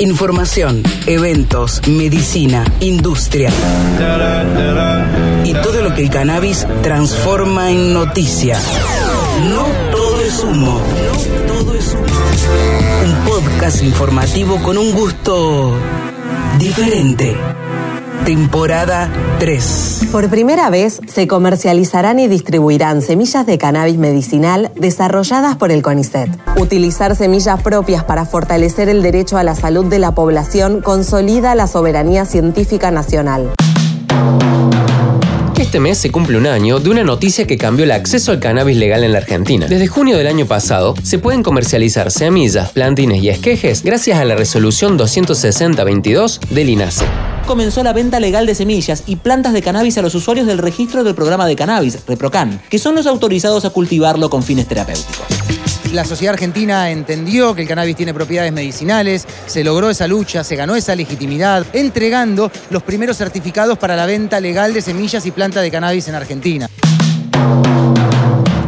Información, eventos, medicina, industria y todo lo que el cannabis transforma en noticia. No todo es humo, no todo es humo. Un podcast informativo con un gusto diferente. Temporada 3. Por primera vez se comercializarán y distribuirán semillas de cannabis medicinal desarrolladas por el CONICET. Utilizar semillas propias para fortalecer el derecho a la salud de la población consolida la soberanía científica nacional. Este mes se cumple un año de una noticia que cambió el acceso al cannabis legal en la Argentina. Desde junio del año pasado se pueden comercializar semillas, plantines y esquejes gracias a la resolución 260-22 del INASE comenzó la venta legal de semillas y plantas de cannabis a los usuarios del registro del programa de cannabis, ReproCan, que son los autorizados a cultivarlo con fines terapéuticos. La sociedad argentina entendió que el cannabis tiene propiedades medicinales, se logró esa lucha, se ganó esa legitimidad, entregando los primeros certificados para la venta legal de semillas y plantas de cannabis en Argentina.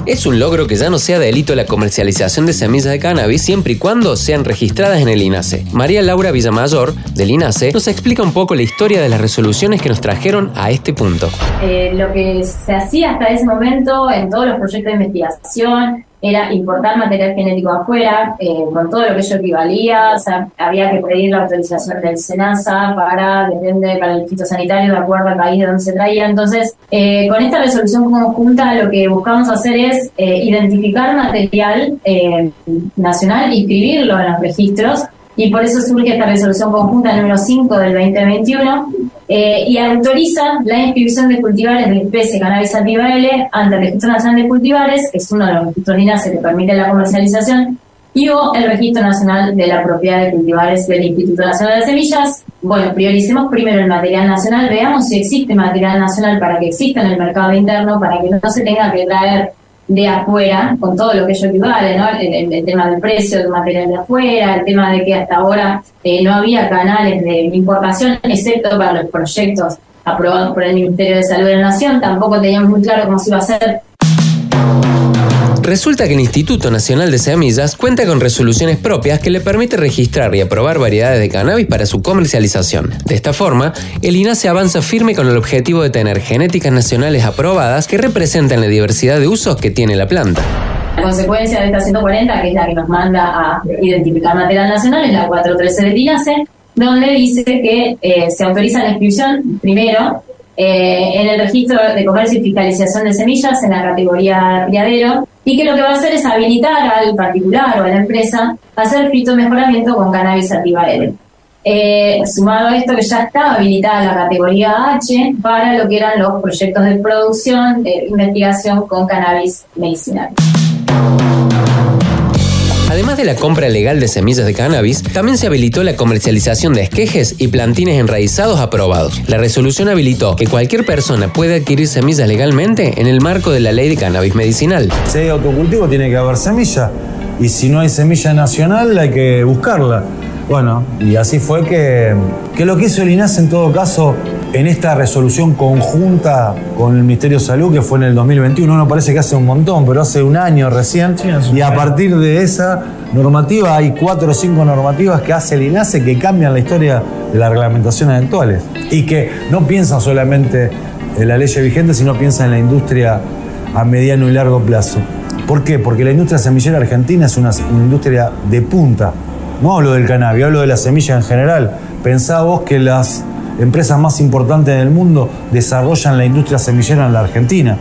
Es un logro que ya no sea delito la comercialización de semillas de cannabis siempre y cuando sean registradas en el INASE. María Laura Villamayor, del INASE, nos explica un poco la historia de las resoluciones que nos trajeron a este punto. Eh, lo que se hacía hasta ese momento en todos los proyectos de investigación era importar material genético afuera, eh, con todo lo que ello equivalía, o sea, había que pedir la autorización del SENASA para, depende, para el fitosanitario de acuerdo al país de donde se traía. Entonces, eh, con esta resolución conjunta lo que buscamos hacer es eh, identificar material nacional, inscribirlo en los registros, y por eso surge esta resolución conjunta número 5 del 2021, eh, y autoriza la inscripción de cultivares de especie cannabis sativa L ante el Registro Nacional de Cultivares, que es uno de los registros que permite la comercialización, y o el Registro Nacional de la Propiedad de Cultivares del Instituto Nacional de Semillas. Bueno, prioricemos primero el material nacional, veamos si existe material nacional para que exista en el mercado interno, para que no se tenga que traer de afuera, con todo lo que ello equivale, ¿no? El, tema del precio del material de afuera, el tema de que hasta ahora eh, no había canales de importación, excepto para los proyectos aprobados por el Ministerio de Salud de la Nación, tampoco teníamos muy claro cómo se iba a hacer Resulta que el Instituto Nacional de Semillas cuenta con resoluciones propias que le permite registrar y aprobar variedades de cannabis para su comercialización. De esta forma, el INASE avanza firme con el objetivo de tener genéticas nacionales aprobadas que representan la diversidad de usos que tiene la planta. La consecuencia de esta 140, que es la que nos manda a identificar material nacional, es la 413 del INASE, donde dice que eh, se autoriza la inscripción, primero, eh, en el registro de comercio y fiscalización de semillas en la categoría criadero y que lo que va a hacer es habilitar al particular o a la empresa a hacer mejoramiento con cannabis sativa. Eh, sumado a esto que ya está habilitada la categoría H para lo que eran los proyectos de producción, de investigación con cannabis medicinal. Además de la compra legal de semillas de cannabis, también se habilitó la comercialización de esquejes y plantines enraizados aprobados. La resolución habilitó que cualquier persona puede adquirir semillas legalmente en el marco de la ley de cannabis medicinal. Si hay autocultivo tiene que haber semilla y si no hay semilla nacional hay que buscarla. Bueno, y así fue que, que lo que hizo el INAS en todo caso en esta resolución conjunta con el Ministerio de Salud, que fue en el 2021, no parece que hace un montón, pero hace un año recién, y a partir de esa normativa hay cuatro o cinco normativas que hace el INASE que cambian la historia de las reglamentaciones actuales y que no piensan solamente en la ley vigente, sino piensan en la industria a mediano y largo plazo. ¿Por qué? Porque la industria semillera argentina es una industria de punta no hablo del cannabis, hablo de la semilla en general. Pensá vos que las empresas más importantes del mundo desarrollan la industria semillera en la Argentina.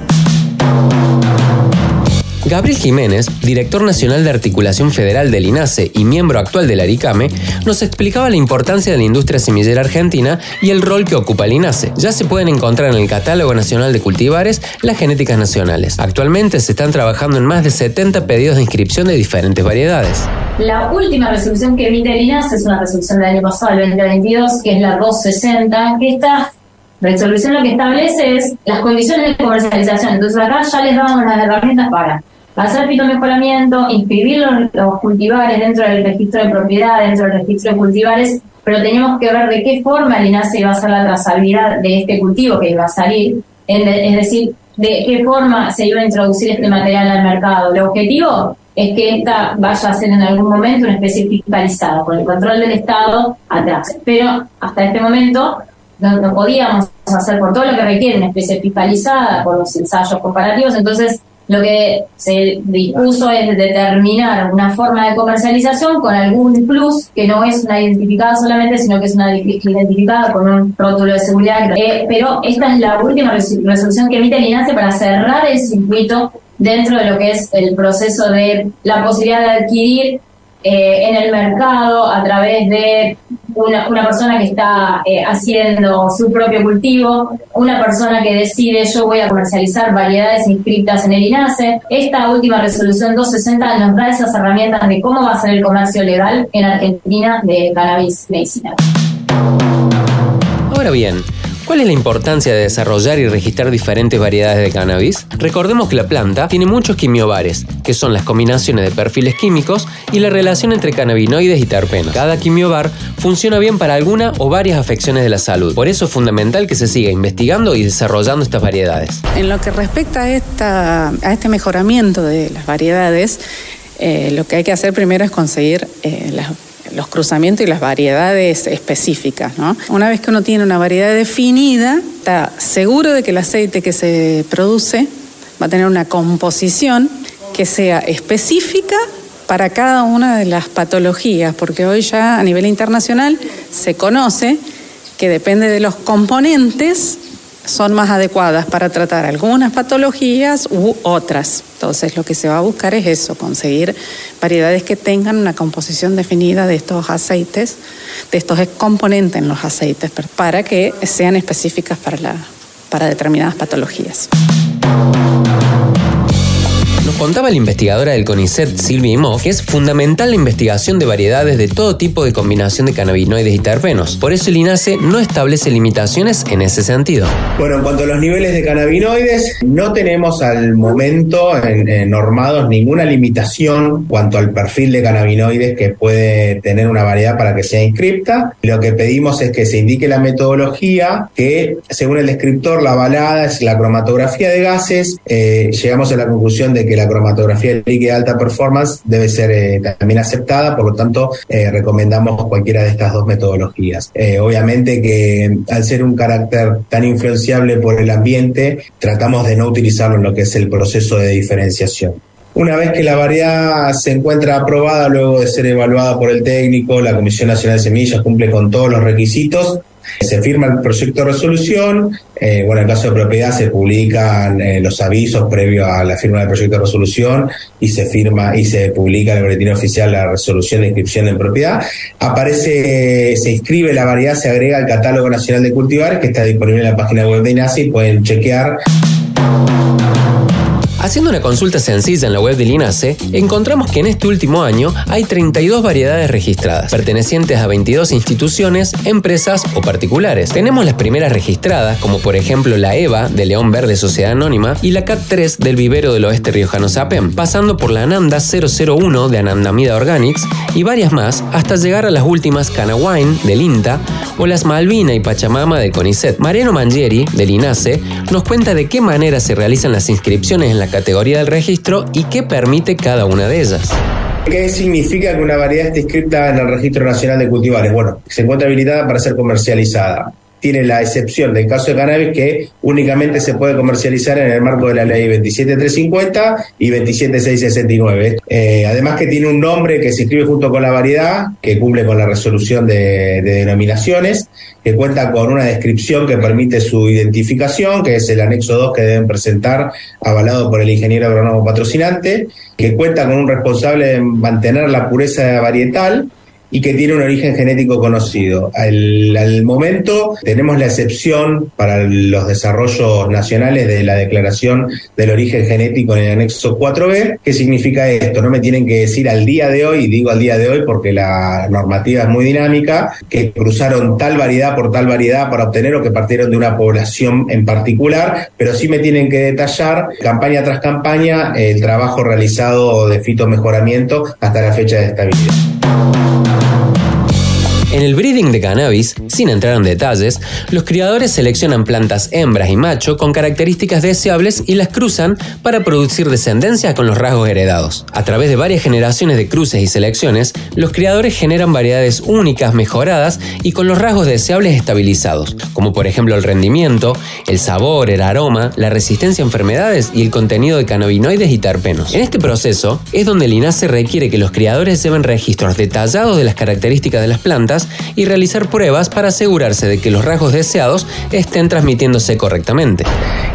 Gabriel Jiménez, director nacional de articulación federal del INASE y miembro actual del ARICAME, nos explicaba la importancia de la industria semillera argentina y el rol que ocupa el INASE. Ya se pueden encontrar en el Catálogo Nacional de Cultivares las genéticas nacionales. Actualmente se están trabajando en más de 70 pedidos de inscripción de diferentes variedades. La última resolución que emite el INASE es una resolución del año pasado, el 2022, que es la 260, que esta resolución lo que establece es las condiciones de comercialización. Entonces acá ya les damos las herramientas para hacer mejoramiento, inscribir los, cultivares dentro del registro de propiedad, dentro del registro de cultivares, pero teníamos que ver de qué forma el INASE iba a hacer la trazabilidad de este cultivo que iba a salir, es decir, de qué forma se iba a introducir este material al mercado. El objetivo es que esta vaya a ser en algún momento una especie fiscalizada, con el control del Estado atrás. Pero hasta este momento no podíamos hacer por todo lo que requiere una especie fiscalizada, por los ensayos comparativos, entonces lo que se dispuso es determinar una forma de comercialización con algún plus que no es una identificada solamente, sino que es una identificada con un rótulo de seguridad. Eh, pero esta es la última resolución que emite el INASE para cerrar el circuito dentro de lo que es el proceso de la posibilidad de adquirir eh, en el mercado a través de una, una persona que está eh, haciendo su propio cultivo, una persona que decide yo voy a comercializar variedades inscritas en el INASE. Esta última resolución 260 nos da esas herramientas de cómo va a ser el comercio legal en Argentina de cannabis medicinal. Ahora bien, ¿Cuál es la importancia de desarrollar y registrar diferentes variedades de cannabis? Recordemos que la planta tiene muchos quimiobares, que son las combinaciones de perfiles químicos y la relación entre cannabinoides y terpenos. Cada quimiobar funciona bien para alguna o varias afecciones de la salud. Por eso es fundamental que se siga investigando y desarrollando estas variedades. En lo que respecta a, este mejoramiento de las variedades, eh, lo que hay que hacer primero es conseguir eh, las los cruzamientos y las variedades específicas. ¿no? Una vez que uno tiene una variedad definida, está seguro de que el aceite que se produce va a tener una composición que sea específica para cada una de las patologías, porque hoy ya a nivel internacional se conoce que depende de los componentes son más adecuadas para tratar algunas patologías u otras. Entonces lo que se va a buscar es eso, conseguir variedades que tengan una composición definida de estos aceites, de estos componentes en los aceites, para que sean específicas para, la, para determinadas patologías contaba la investigadora del CONICET, Silvia Imhoff, que es fundamental la investigación de variedades de todo tipo de combinación de cannabinoides y terpenos. Por eso el INASE no establece limitaciones en ese sentido. Bueno, en cuanto a los niveles de cannabinoides, no tenemos al momento en, normados ninguna limitación cuanto al perfil de cannabinoides que puede tener una variedad para que sea inscripta. Lo que pedimos es que se indique la metodología que, según el descriptor, la avalada es la cromatografía de gases. Eh, llegamos a la conclusión de que la cromatografía líquida alta performance debe ser eh, también aceptada, por lo tanto eh, recomendamos cualquiera de estas dos metodologías. Eh, obviamente que al ser un carácter tan influenciable por el ambiente, tratamos de no utilizarlo en lo que es el proceso de diferenciación. Una vez que la variedad se encuentra aprobada, luego de ser evaluada por el técnico, la Comisión Nacional de Semillas cumple con todos los requisitos, se firma el proyecto de resolución, eh, bueno, en caso de propiedad se publican eh, los avisos previos a la firma del proyecto de resolución y se firma y se publica en el boletín oficial la resolución de inscripción en propiedad. Aparece, se inscribe la variedad, se agrega al catálogo nacional de cultivares que está disponible en la página web de INASI pueden chequear. Haciendo una consulta sencilla en la web del INASE, encontramos que en este último año hay 32 variedades registradas, pertenecientes a 22 instituciones, empresas o particulares. Tenemos las primeras registradas, como por ejemplo la EVA de León Verde Sociedad Anónima y la CAT3 del Vivero del Oeste Riojano Sapem, pasando por la Ananda 001 de Anandamida Organics y varias más hasta llegar a las últimas Canawine del INTA o las Malvina y Pachamama del CONICET. Mariano Mangieri, del INASE, nos cuenta de qué manera se realizan las inscripciones en la categoría del registro y qué permite cada una de ellas. ¿Qué significa que una variedad esté inscrita en el Registro Nacional de Cultivares? Bueno, se encuentra habilitada para ser comercializada tiene la excepción del caso de cannabis que únicamente se puede comercializar en el marco de la ley 27350 y 27669. Eh, además que tiene un nombre que se escribe junto con la variedad, que cumple con la resolución de, denominaciones, que cuenta con una descripción que permite su identificación, que es el anexo 2 que deben presentar, avalado por el ingeniero agrónomo patrocinante, que cuenta con un responsable de mantener la pureza varietal, y que tiene un origen genético conocido. Al, momento tenemos la excepción para los desarrollos nacionales de la declaración del origen genético en el anexo 4B. ¿Qué significa esto? No me tienen que decir al día de hoy, y digo al día de hoy porque la normativa es muy dinámica, que cruzaron tal variedad por tal variedad para obtener o que partieron de una población en particular, pero sí me tienen que detallar campaña tras campaña el trabajo realizado de fitomejoramiento hasta la fecha de estabilidad. Thank you. En el breeding de cannabis, sin entrar en detalles, los criadores seleccionan plantas hembras y macho con características deseables y las cruzan para producir descendencia con los rasgos heredados. A través de varias generaciones de cruces y selecciones, los criadores generan variedades únicas mejoradas y con los rasgos deseables estabilizados, como por ejemplo el rendimiento, el sabor, el aroma, la resistencia a enfermedades y el contenido de cannabinoides y terpenos. En este proceso es donde el INASE requiere que los criadores lleven registros detallados de las características de las plantas y realizar pruebas para asegurarse de que los rasgos deseados estén transmitiéndose correctamente.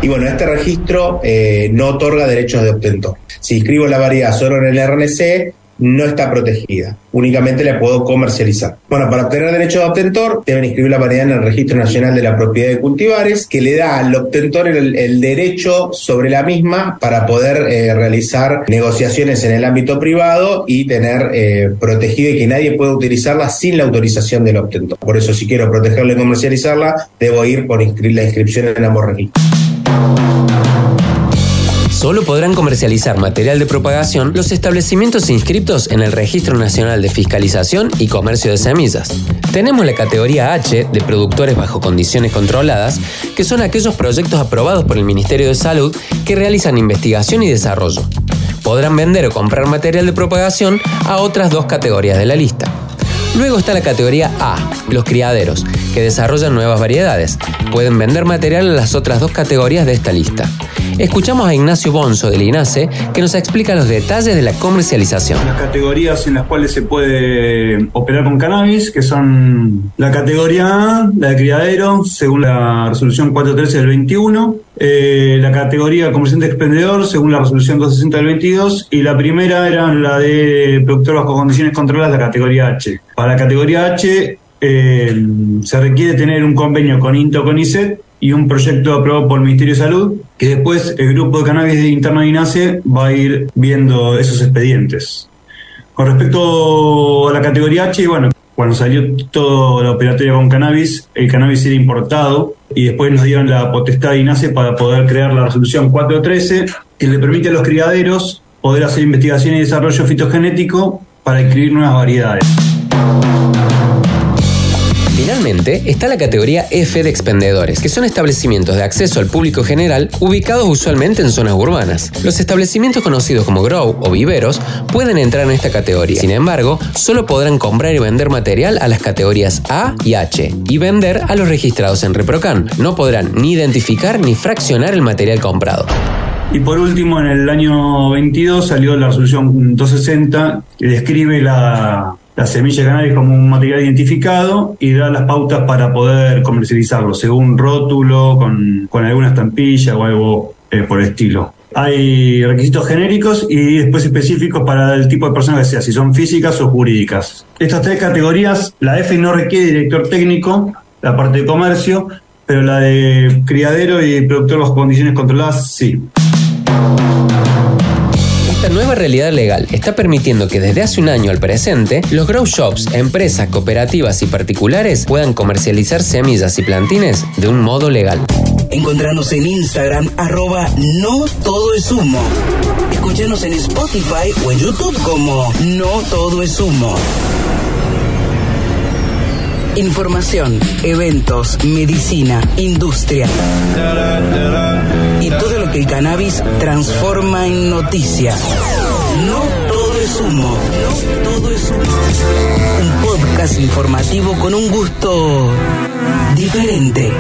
Y bueno, este registro eh, no otorga derechos de obtentor. Si inscribo la variedad solo en el RNC, no está protegida. Únicamente la puedo comercializar. Bueno, para obtener derecho de obtentor, deben inscribir la variedad en el Registro Nacional de la Propiedad de Cultivares, que le da al obtentor el, derecho sobre la misma para poder eh, realizar negociaciones en el ámbito privado y tener eh, protegido y que nadie pueda utilizarla sin la autorización del obtentor. Por eso, si quiero protegerla y comercializarla, debo ir por inscribir la inscripción en ambos registros. Solo podrán comercializar material de propagación los establecimientos inscritos en el Registro Nacional de Fiscalización y Comercio de Semillas. Tenemos la categoría H de productores bajo condiciones controladas, que son aquellos proyectos aprobados por el Ministerio de Salud que realizan investigación y desarrollo. Podrán vender o comprar material de propagación a otras dos categorías de la lista. Luego está la categoría A, los criaderos, que desarrollan nuevas variedades. Pueden vender material a las otras dos categorías de esta lista. Escuchamos a Ignacio Bonzo del INASE que nos explica los detalles de la comercialización. Las categorías en las cuales se puede operar con cannabis, que son la categoría A, la de criadero, según la resolución 413 del 21, eh, la categoría comerciante expendedor, según la resolución 260 del 22, y la primera era la de productor bajo condiciones controladas, la categoría H. Para la categoría H eh, se requiere tener un convenio con INTO, con ISET, y un proyecto aprobado por el Ministerio de Salud, que después el grupo de cannabis interno de INASE va a ir viendo esos expedientes. Con respecto a la categoría H, bueno, cuando salió toda la operatoria con cannabis, el cannabis era importado y después nos dieron la potestad de INASE para poder crear la resolución 413, que le permite a los criaderos poder hacer investigación y desarrollo fitogenético para inscribir nuevas variedades. Finalmente, está la categoría F de expendedores, que son establecimientos de acceso al público general ubicados usualmente en zonas urbanas. Los establecimientos conocidos como grow o viveros pueden entrar en esta categoría. Sin embargo, solo podrán comprar y vender material a las categorías A y H y vender a los registrados en Reprocan. No podrán ni identificar ni fraccionar el material comprado. Y por último, en el año 22 salió la resolución 260 que describe la la semilla de cannabis como un material identificado y da las pautas para poder comercializarlo, según rótulo, con, alguna estampilla o algo eh, por el estilo. Hay requisitos genéricos y después específicos para el tipo de persona que sea, si son físicas o jurídicas. Estas tres categorías, la F no requiere director técnico, la parte de comercio, pero la de criadero y productor bajo condiciones controladas sí. Esta nueva realidad legal está permitiendo que desde hace un año al presente, los grow shops, empresas, cooperativas y particulares puedan comercializar semillas y plantines de un modo legal. Encontrarnos en Instagram arroba no todo es humo. Escúchanos en Spotify o en YouTube como No todo es humo. Información, eventos, medicina, industria. Y todo lo que el cannabis transforma en noticia. No todo es humo. No todo es humo. Un podcast informativo con un gusto diferente.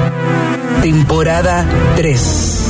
Temporada 3.